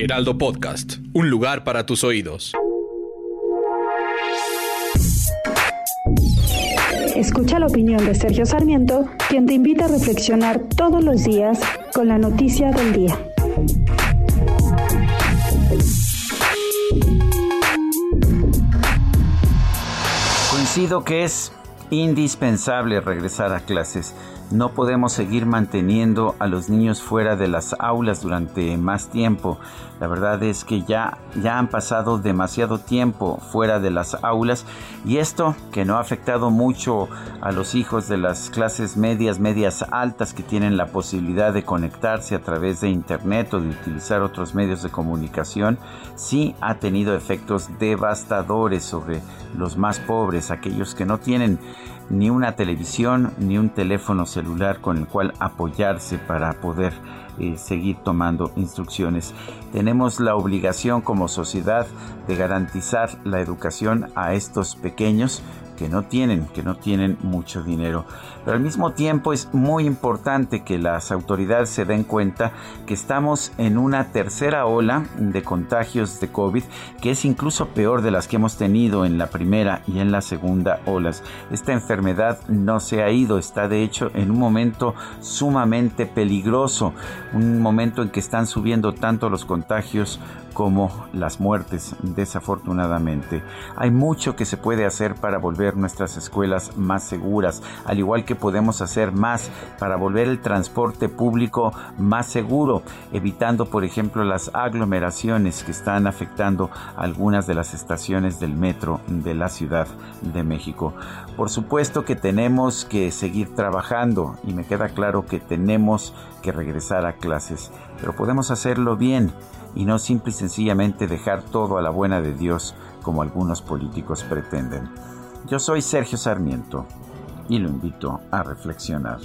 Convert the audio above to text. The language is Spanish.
Heraldo Podcast, un lugar para tus oídos. Escucha la opinión de Sergio Sarmiento, quien te invita a reflexionar todos los días con la noticia del día. Coincido que es indispensable regresar a clases. No podemos seguir manteniendo a los niños fuera de las aulas durante más tiempo. La verdad es que ya, ya han pasado demasiado tiempo fuera de las aulas y esto que no ha afectado mucho a los hijos de las clases medias, medias altas que tienen la posibilidad de conectarse a través de internet o de utilizar otros medios de comunicación, sí ha tenido efectos devastadores sobre los más pobres, aquellos que no tienen ni una televisión ni un teléfono celular con el cual apoyarse para poder seguir tomando instrucciones. Tenemos la obligación como sociedad de garantizar la educación a estos pequeños que no tienen, que no tienen mucho dinero. Pero al mismo tiempo es muy importante que las autoridades se den cuenta que estamos en una tercera ola de contagios de COVID que es incluso peor de las que hemos tenido en la primera y en la segunda olas. Esta enfermedad no se ha ido, está de hecho en un momento sumamente peligroso, un momento en que están subiendo tanto los contagios como las muertes, desafortunadamente. Hay mucho que se puede hacer para volver nuestras escuelas más seguras, al igual que podemos hacer más para volver el transporte público más seguro, evitando, por ejemplo, las aglomeraciones que están afectando algunas de las estaciones del metro de la Ciudad de México. Por supuesto que tenemos que seguir trabajando y me queda claro que tenemos que regresar a clases, pero podemos hacerlo bien y no simple y sencillamente dejar todo a la buena de Dios como algunos políticos pretenden. Yo soy Sergio Sarmiento y lo invito a reflexionar.